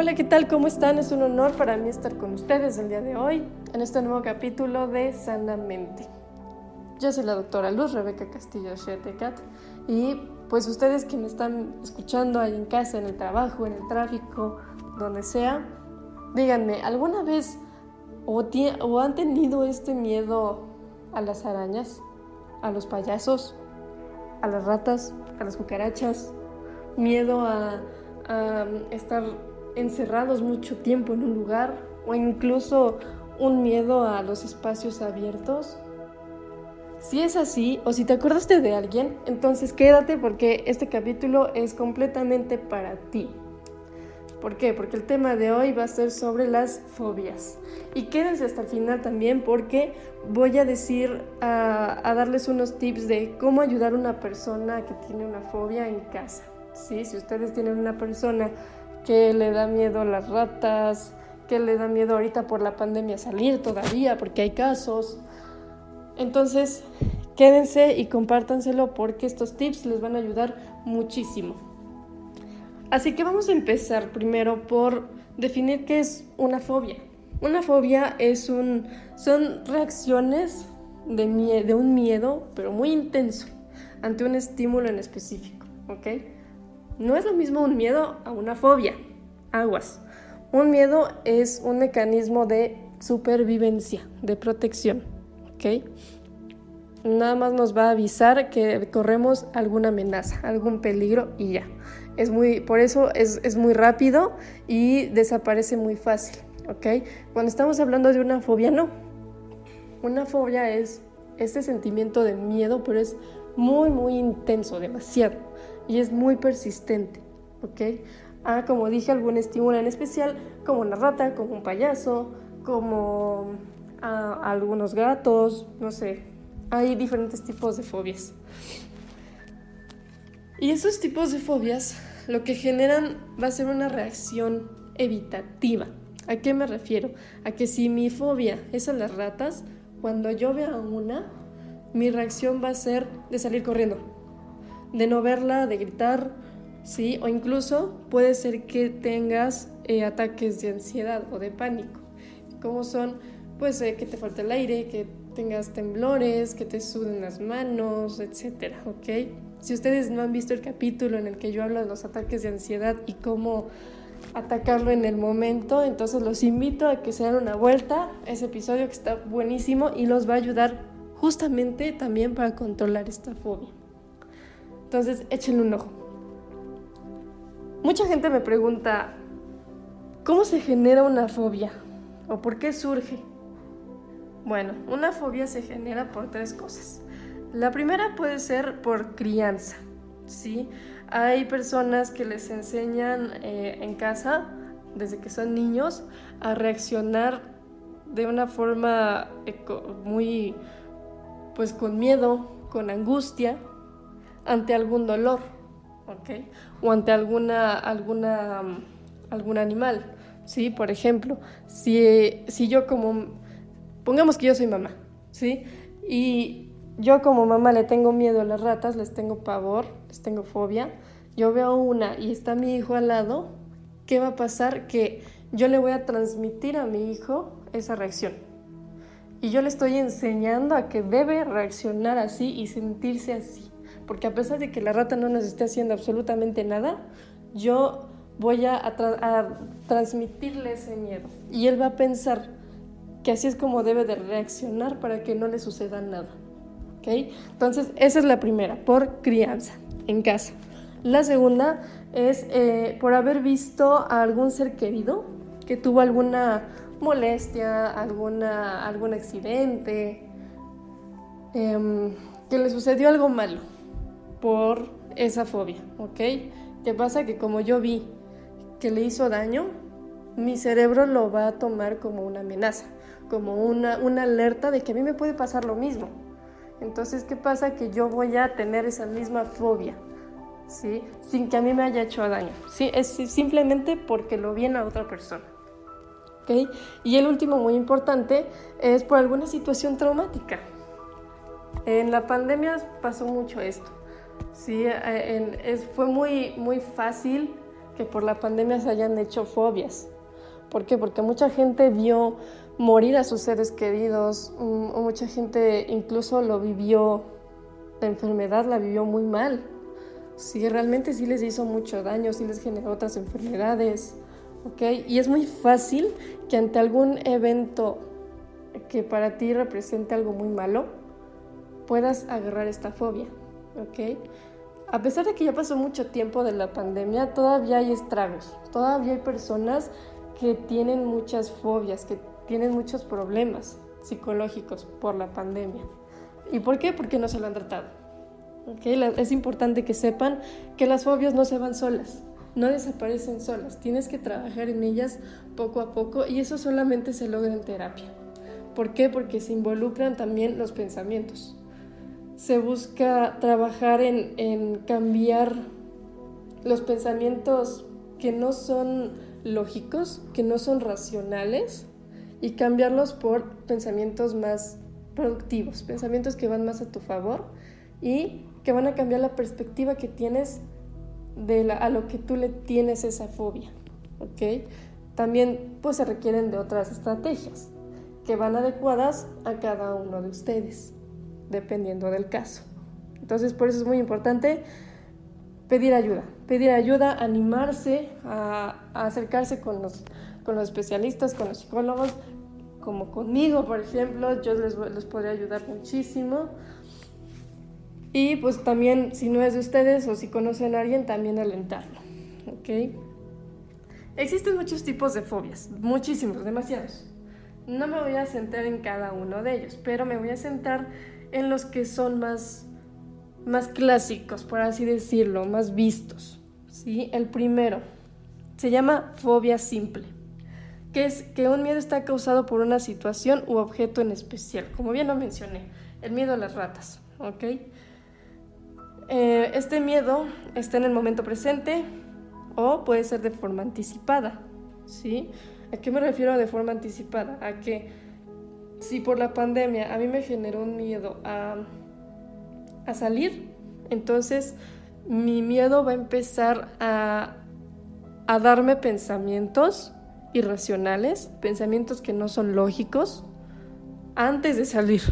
Hola, ¿qué tal? ¿Cómo están? Es un honor para mí estar con ustedes el día de hoy en este nuevo capítulo de Sanamente. Yo soy la doctora Luz Rebeca Castillo Shetecat y pues ustedes que me están escuchando ahí en casa, en el trabajo, en el tráfico, donde sea, díganme, ¿alguna vez o, o han tenido este miedo a las arañas, a los payasos, a las ratas, a las cucarachas, miedo a, a estar encerrados mucho tiempo en un lugar o incluso un miedo a los espacios abiertos? Si es así, o si te acordaste de alguien, entonces quédate porque este capítulo es completamente para ti. ¿Por qué? Porque el tema de hoy va a ser sobre las fobias. Y quédense hasta el final también porque voy a decir, a, a darles unos tips de cómo ayudar a una persona que tiene una fobia en casa. ¿Sí? Si ustedes tienen una persona que le da miedo las ratas, que le da miedo ahorita por la pandemia salir todavía, porque hay casos. Entonces, quédense y compártanselo porque estos tips les van a ayudar muchísimo. Así que vamos a empezar primero por definir qué es una fobia. Una fobia es un, son reacciones de, de un miedo, pero muy intenso, ante un estímulo en específico, ¿ok? No es lo mismo un miedo a una fobia. Aguas. Un miedo es un mecanismo de supervivencia, de protección. ¿Ok? Nada más nos va a avisar que corremos alguna amenaza, algún peligro y ya. Es muy, por eso es, es muy rápido y desaparece muy fácil. ¿Ok? Cuando estamos hablando de una fobia, no. Una fobia es este sentimiento de miedo, pero es muy, muy intenso, demasiado y es muy persistente, ¿ok? Ah, como dije, algún estímulo en especial, como una rata, como un payaso, como ah, algunos gatos, no sé, hay diferentes tipos de fobias. Y esos tipos de fobias lo que generan va a ser una reacción evitativa. ¿A qué me refiero? A que si mi fobia es a las ratas, cuando yo vea una, mi reacción va a ser de salir corriendo, de no verla, de gritar, ¿sí? O incluso puede ser que tengas eh, ataques de ansiedad o de pánico. como son? Pues eh, que te falta el aire, que tengas temblores, que te suden las manos, etcétera, ¿ok? Si ustedes no han visto el capítulo en el que yo hablo de los ataques de ansiedad y cómo atacarlo en el momento, entonces los invito a que se den una vuelta a ese episodio que está buenísimo y los va a ayudar justamente también para controlar esta fobia. Entonces, échenle un ojo. Mucha gente me pregunta, ¿cómo se genera una fobia? ¿O por qué surge? Bueno, una fobia se genera por tres cosas. La primera puede ser por crianza, ¿sí? Hay personas que les enseñan eh, en casa, desde que son niños, a reaccionar de una forma muy, pues con miedo, con angustia, ante algún dolor, ¿ok? O ante alguna, alguna, mm, algún animal, ¿sí? Por ejemplo, si, si yo como, pongamos que yo soy mamá, ¿sí? Y yo como mamá le tengo miedo a las ratas, les tengo pavor, les tengo fobia, yo veo una y está mi hijo al lado, ¿qué va a pasar? Que yo le voy a transmitir a mi hijo esa reacción. Y yo le estoy enseñando a que debe reaccionar así y sentirse así porque a pesar de que la rata no nos esté haciendo absolutamente nada, yo voy a, transmitirle ese miedo. Y él va a pensar que así es como debe de reaccionar para que no le suceda nada. ¿Okay? Entonces, esa es la primera, por crianza, en casa. La segunda es eh, por haber visto a algún ser querido que tuvo alguna molestia, alguna, algún accidente, em, que le sucedió algo malo por esa fobia, ¿ok? ¿Qué pasa? Que como yo vi que le hizo daño, mi cerebro lo va a tomar como una amenaza, como una, una alerta de que a mí me puede pasar lo mismo. Entonces, ¿qué pasa? Que yo voy a tener esa misma fobia, ¿sí? Sin que a mí me haya hecho daño, ¿sí? Es simplemente porque lo vi en otra persona. ¿ok? Y el último, muy importante, es por alguna situación traumática. En la pandemia pasó mucho esto. Sí, eh, fue muy, muy fácil que por la pandemia se hayan hecho fobias. ¿Por qué? Porque mucha gente vio morir a sus seres queridos, mm, mucha gente incluso lo vivió, la enfermedad la vivió muy mal. Sí, realmente sí les hizo mucho daño, sí les generó otras enfermedades, ¿ok? Y es muy fácil que ante algún evento que para ti represente algo muy malo, puedas agarrar esta fobia, ¿ok? A pesar de que ya pasó mucho tiempo de la pandemia, todavía hay estragos, todavía hay personas que tienen muchas fobias, que tienen muchos problemas psicológicos por la pandemia. ¿Y por qué? Porque no se lo han tratado. ¿Okay? Es importante que sepan que las fobias no se van solas, no desaparecen solas. Tienes que trabajar en ellas poco a poco y eso solamente se logra en terapia. ¿Por qué? Porque se involucran también los pensamientos. Se busca trabajar en, en cambiar los pensamientos que no son lógicos, que no son racionales, y cambiarlos por pensamientos más productivos, pensamientos que van más a tu favor y que van a cambiar la perspectiva que tienes de la, a lo que tú le tienes esa fobia. ¿ok? También pues se requieren de otras estrategias que van adecuadas a cada uno de ustedes, dependiendo del caso. Entonces por eso es muy importante pedir ayuda, pedir ayuda, animarse a, acercarse con los, con los especialistas, con los psicólogos, como conmigo, por ejemplo, yo les, les podría ayudar muchísimo. Y pues también, si no es de ustedes o si conocen a alguien, también alentarlo. ¿Ok? Existen muchos tipos de fobias, muchísimos, demasiados. No me voy a centrar en cada uno de ellos, pero me voy a centrar en los que son más más clásicos, por así decirlo, más vistos. ¿sí? El primero se llama fobia simple, que es que un miedo está causado por una situación u objeto en especial, como bien lo mencioné, el miedo a las ratas. ¿ok? Eh, este miedo está en el momento presente o puede ser de forma anticipada. ¿sí? ¿A qué me refiero de forma anticipada? A que si por la pandemia a mí me generó un miedo a a salir. Entonces mi miedo va a empezar a, a darme pensamientos irracionales, pensamientos que no son lógicos, antes de salir,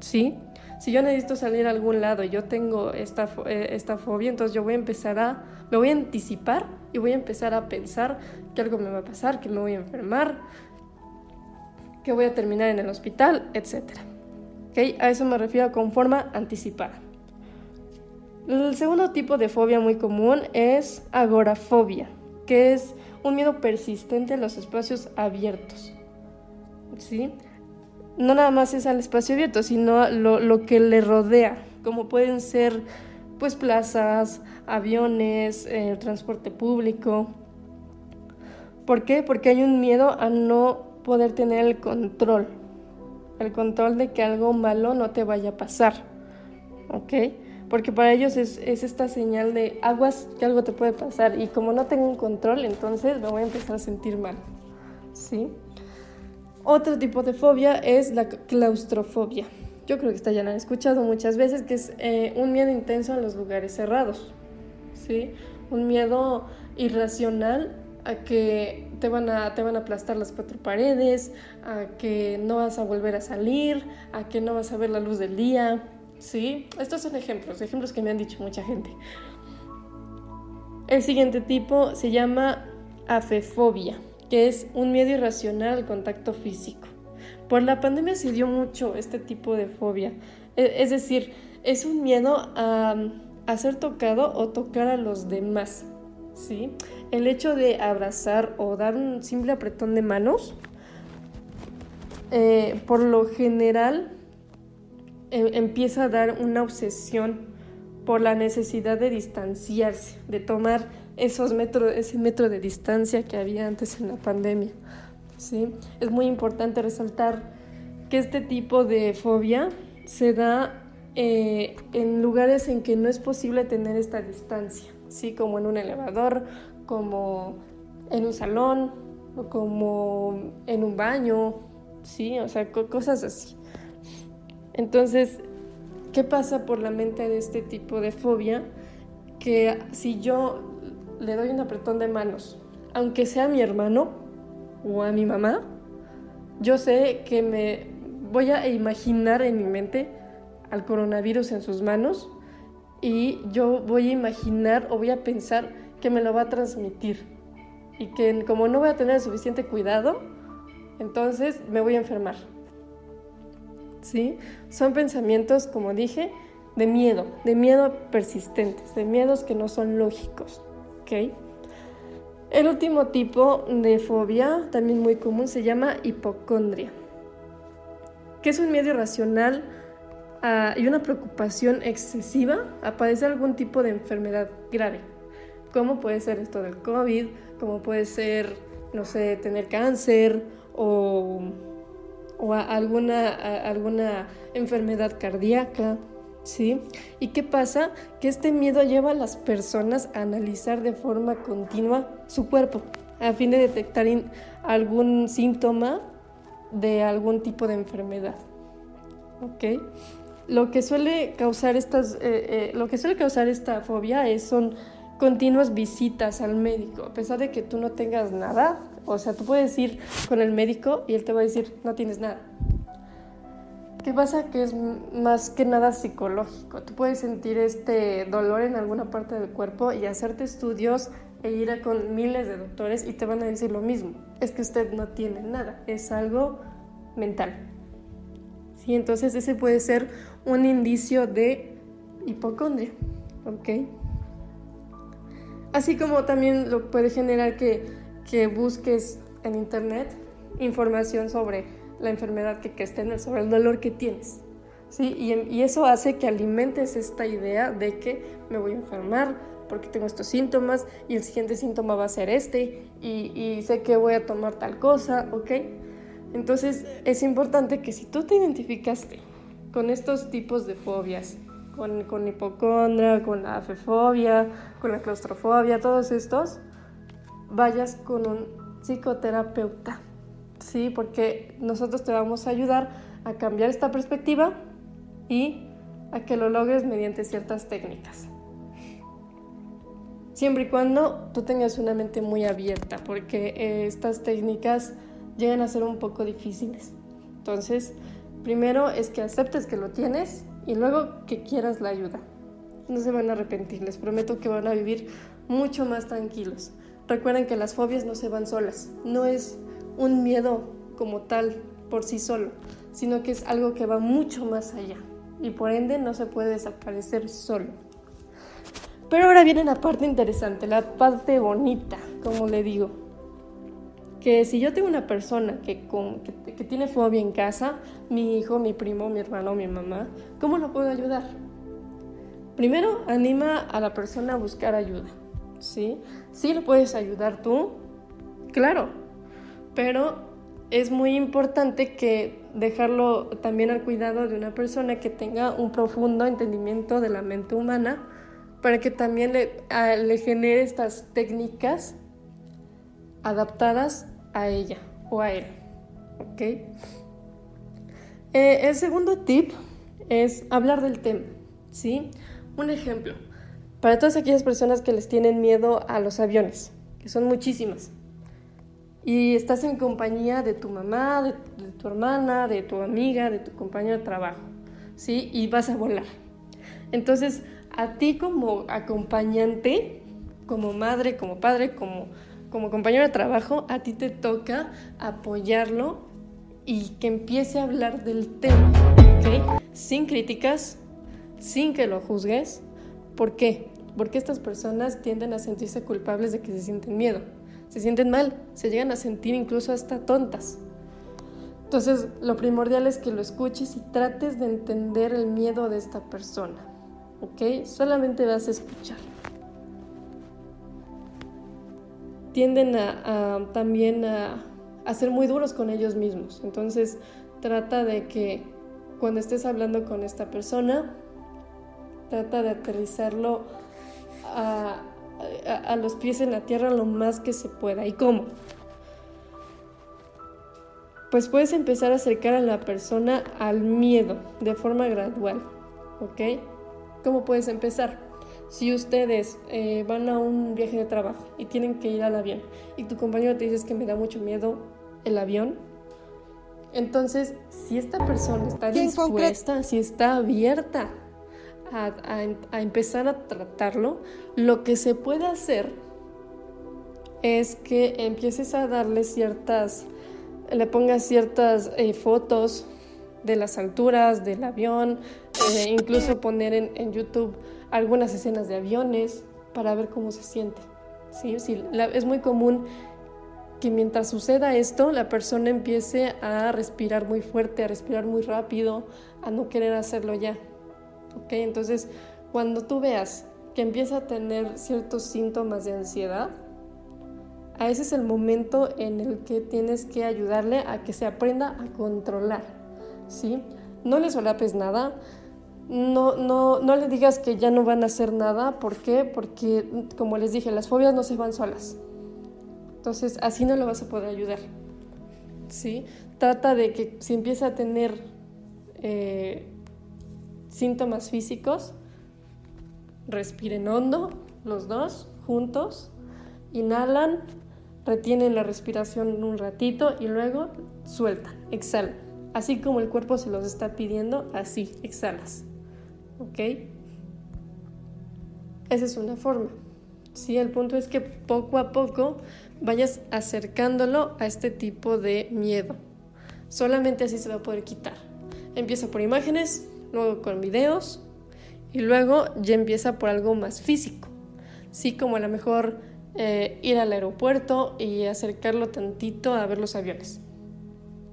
¿sí? Si yo necesito salir a algún lado y yo tengo esta, eh, esta fobia, entonces yo voy a empezar a, me voy a anticipar y voy a empezar a pensar que algo me va a pasar, que me voy a enfermar, que voy a terminar en el hospital, etc. ¿Okay? A eso me refiero con forma anticipada. El segundo tipo de fobia muy común es agorafobia, que es un miedo persistente en los espacios abiertos. ¿Sí? No nada más es al espacio abierto, sino lo, lo que le rodea, como pueden ser pues plazas, aviones, el transporte público. ¿Por qué? Porque hay un miedo a no poder tener el control, el control de que algo malo no te vaya a pasar. ¿Ok? porque para ellos es, esta señal de aguas que algo te puede pasar y como no tengo un control, entonces me voy a empezar a sentir mal. ¿sí? Otro tipo de fobia es la claustrofobia. Yo creo que esta ya la han escuchado muchas veces, que es eh, un miedo intenso a los lugares cerrados. ¿sí? Un miedo irracional a que te van a, te van a aplastar las cuatro paredes, a que no vas a volver a salir, a que no vas a ver la luz del día, ¿sí? Estos son ejemplos, ejemplos que me han dicho mucha gente. El siguiente tipo se llama afefobia, que es un miedo irracional al contacto físico. Por la pandemia se dio mucho este tipo de fobia. E, es decir, es un miedo a, ser tocado o tocar a los demás. ¿sí? El hecho de abrazar o dar un simple apretón de manos, eh, por lo general Em, empieza a dar una obsesión por la necesidad de distanciarse, de tomar esos metros, ese metro de distancia que había antes en la pandemia. ¿sí? Es muy importante resaltar que este tipo de fobia se da eh, en lugares en que no es posible tener esta distancia, ¿sí? como en un elevador, como en un salón, o como en un baño, ¿sí? o sea, cosas así. Entonces, ¿qué pasa por la mente de este tipo de fobia? Que si yo le doy un apretón de manos, aunque sea a mi hermano o a mi mamá, yo sé que me voy a imaginar en mi mente al coronavirus en sus manos y yo voy a imaginar o voy a pensar que me lo va a transmitir y que como no voy a tener suficiente cuidado, entonces me voy a enfermar. ¿Sí? Son pensamientos, como dije, de miedo, de miedo persistentes, de miedos que no son lógicos. El último tipo de fobia, también muy común, se llama hipocondria, que es un miedo irracional ah, y una preocupación excesiva a padecer algún tipo de enfermedad grave. ¿Cómo puede ser esto del COVID? ¿Cómo puede ser, no sé, tener cáncer o, alguna enfermedad cardíaca? ¿Sí? ¿Y qué pasa? Que este miedo lleva a las personas a analizar de forma continua su cuerpo a fin de detectar algún síntoma de algún tipo de enfermedad. ¿Ok? Lo que suele causar estas, eh, eh, lo que suele causar esta fobia es, son continuas visitas al médico, a pesar de que tú no tengas nada. O sea, tú puedes ir con el médico y él te va a decir, no tienes nada. ¿Qué pasa? Que es más que nada psicológico. Tú puedes sentir este dolor en alguna parte del cuerpo y hacerte estudios e ir a con miles de doctores y te van a decir lo mismo. Es que usted no tiene nada, es algo mental. ¿Sí? Entonces ese puede ser un indicio de hipocondria. ¿Ok? Así como también lo puede generar que, que busques en internet información sobre la enfermedad que quieres tener, sobre el dolor que tienes. ¿sí? Y, eso hace que alimentes esta idea de que me voy a enfermar porque tengo estos síntomas y el siguiente síntoma va a ser este y, y sé que voy a tomar tal cosa, ¿ok? Entonces es importante que si tú te identificaste con estos tipos de fobias, con, con hipocondria, con la afefobia, con la claustrofobia, todos estos, vayas con un psicoterapeuta ¿sí? Porque nosotros te vamos a ayudar a cambiar esta perspectiva y a que lo logres mediante ciertas técnicas. Siempre y cuando tú tengas una mente muy abierta, porque eh, estas técnicas llegan a ser un poco difíciles. Entonces, primero es que aceptes que lo tienes y luego que quieras la ayuda. No se van a arrepentir, les prometo que van a vivir mucho más tranquilos. Recuerden que las fobias no se van solas, no es un miedo como tal por sí solo, sino que es algo que va mucho más allá y por ende no se puede desaparecer solo. Pero ahora viene la parte interesante, la parte bonita, como le digo. Que si yo tengo una persona que, que, tiene fobia en casa, mi hijo, mi primo, mi hermano, mi mamá, ¿cómo lo puedo ayudar? Primero, anima a la persona a buscar ayuda. ¿Sí? Sí lo puedes ayudar tú, claro, pero es muy importante que dejarlo también al cuidado de una persona que tenga un profundo entendimiento de la mente humana para que también le, genere estas técnicas adaptadas a ella o a él. ¿ok? Eh, el segundo tip es hablar del tema, ¿sí? Un ejemplo, para todas aquellas personas que les tienen miedo a los aviones, que son muchísimas, y estás en compañía de tu mamá, de, tu hermana, de tu amiga, de tu compañero de trabajo, ¿sí? Y vas a volar. Entonces, a ti como acompañante, como madre, como padre, como, como compañero de trabajo, a ti te toca apoyarlo y que empiece a hablar del tema, ¿ok? Sin críticas, sin que lo juzgues. ¿Por qué? Porque estas personas tienden a sentirse culpables de que se sienten miedo se sienten mal, se llegan a sentir incluso hasta tontas. Entonces, lo primordial es que lo escuches y trates de entender el miedo de esta persona, ¿ok? Solamente vas a escuchar. Tienden a, también a, a ser muy duros con ellos mismos. Entonces, trata de que cuando estés hablando con esta persona, trata de aterrizarlo a, a, los pies en la tierra lo más que se pueda. ¿Y cómo? Pues puedes empezar a acercar a la persona al miedo de forma gradual, ¿ok? ¿Cómo puedes empezar? Si ustedes eh, van a un viaje de trabajo y tienen que ir al avión y tu compañero te dice que me da mucho miedo el avión, entonces si esta persona está dispuesta, si está abierta a, empezar a tratarlo, lo que se puede hacer es que empieces a darle ciertas, le pongas ciertas eh, fotos de las alturas del avión, eh, incluso poner en, YouTube algunas escenas de aviones para ver cómo se siente. ¿sí? es muy común que mientras suceda esto, la persona empiece a respirar muy fuerte, a respirar muy rápido, a no querer hacerlo ya. ¿Ok? Entonces, cuando tú veas que empieza a tener ciertos síntomas de ansiedad, a ese es el momento en el que tienes que ayudarle a que se aprenda a controlar, ¿sí? No le solapes nada, no, no, no le digas que ya no van a hacer nada, ¿por qué? Porque, como les dije, las fobias no se van solas. Entonces, así no lo vas a poder ayudar, ¿sí? Trata de que si empieza a tener eh, síntomas físicos, respiren hondo, los dos, juntos, inhalan, retienen la respiración un ratito y luego sueltan, exhalan. Así como el cuerpo se los está pidiendo, así, exhalas. ¿Ok? Esa es una forma. Sí, el punto es que poco a poco vayas acercándolo a este tipo de miedo. Solamente así se va a poder quitar. Empieza por imágenes, luego con videos y luego ya empieza por algo más físico. Sí, como a lo mejor eh, ir al aeropuerto y acercarlo tantito a ver los aviones.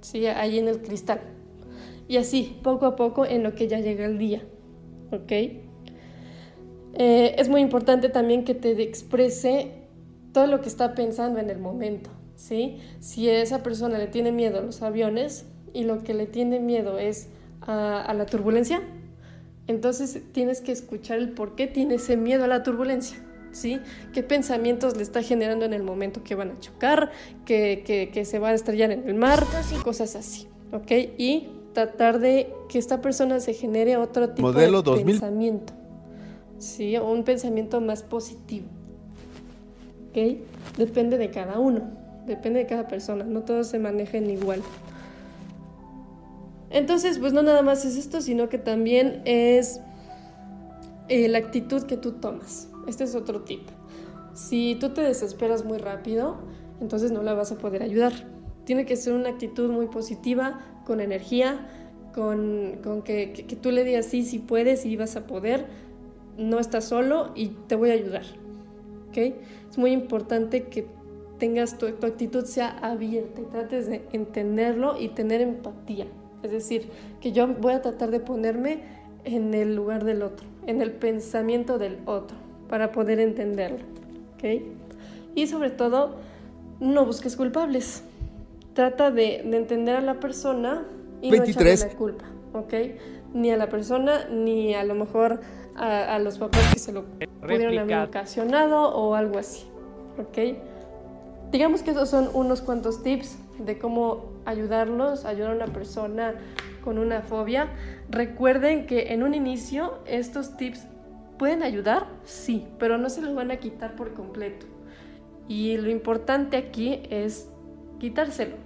Sí, ahí en el cristal. Y así, poco a poco, en lo que ya llega el día. ¿Ok? Eh, es muy importante también que te exprese todo lo que está pensando en el momento. ¿sí? Si esa persona le tiene miedo a los aviones y lo que le tiene miedo es a, la turbulencia, entonces tienes que escuchar el por qué tiene ese miedo a la turbulencia. ¿Sí? ¿Qué pensamientos le está generando en el momento que van a chocar, que, que, se va a estrellar en el mar, cosas así, ¿ok? Y tratar de que esta persona se genere otro tipo de pensamiento, ¿sí? Un pensamiento más positivo, ¿ok? Depende de cada uno, depende de cada persona, no todos se manejan igual. Entonces, pues no nada más es esto, sino que también es eh, la actitud que tú tomas. Este es otro tip. Si tú te desesperas muy rápido, entonces no la vas a poder ayudar. Tiene que ser una actitud muy positiva, con energía, con, que, que, tú le digas sí, sí puedes y vas a poder, no estás solo y te voy a ayudar. ¿Ok? Es muy importante que tengas tu, tu actitud sea abierta y trates de entenderlo y tener empatía. Es decir, que yo voy a tratar de ponerme en el lugar del otro, en el pensamiento del otro, para poder entenderlo. ¿ok? Y sobre todo, no busques culpables. Trata de, entender a la persona y no echarle la culpa. ¿ok? Ni a la persona, ni a lo mejor a, los papás que se lo pudieron haber ocasionado o algo así. ¿ok? Digamos que esos son unos cuantos tips de cómo ayudarlos, ayudar a una persona con una fobia. Recuerden que en un inicio estos tips pueden ayudar, sí, pero no se los van a quitar por completo. Y lo importante aquí es quitárselo.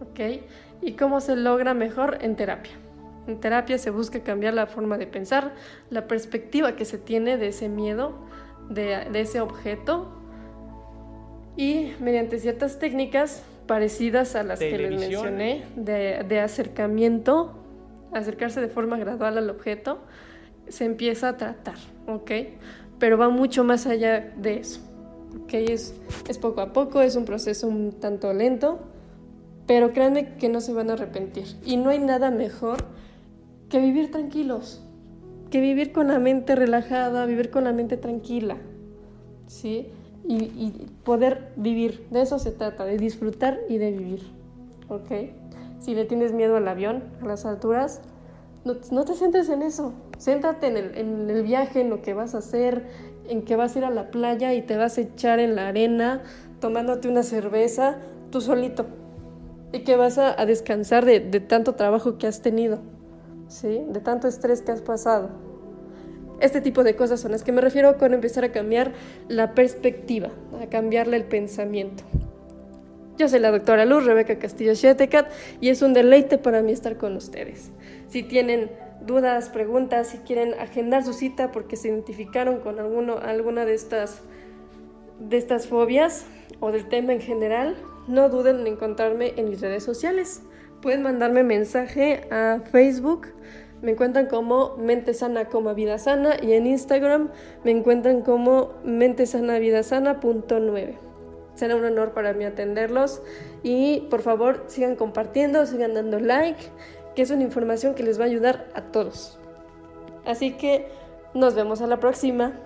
¿Ok? ¿Y cómo se logra mejor? En terapia. En terapia se busca cambiar la forma de pensar, la perspectiva que se tiene de ese miedo, de, de ese objeto. Y mediante ciertas técnicas parecidas a las que les mencioné, de, acercamiento, acercarse de forma gradual al objeto, se empieza a tratar, ¿ok? Pero va mucho más allá de eso, ¿ok? Es, es poco a poco, es un proceso un tanto lento, pero créanme que no se van a arrepentir. Y no hay nada mejor que vivir tranquilos, que vivir con la mente relajada, vivir con la mente tranquila, ¿sí? Y, poder vivir. De eso se trata, de disfrutar y de vivir. ¿Ok? Si le tienes miedo al avión, a las alturas, no, te centres en eso. Céntrate en el, en el, viaje, en lo que vas a hacer, en que vas a ir a la playa y te vas a echar en la arena tomándote una cerveza tú solito. Y que vas a, a descansar de, de, tanto trabajo que has tenido, ¿sí? De tanto estrés que has pasado. Este tipo de cosas son las que me refiero con empezar a cambiar la perspectiva, a cambiarle el pensamiento. Yo soy la doctora Luz Rebeca Castillo Shetecat y es un deleite para mí estar con ustedes. Si tienen dudas, preguntas, si quieren agendar su cita porque se identificaron con alguno, alguna de estas, de estas fobias o del tema en general, no duden en encontrarme en mis redes sociales. Pueden mandarme mensaje a Facebook, me encuentran como Mente Sana como Vida Sana y en Instagram me encuentran como Mente Sana Vida Sana punto Será un honor para mí atenderlos y por favor sigan compartiendo, sigan dando like, que es una información que les va a ayudar a todos. Así que nos vemos a la próxima.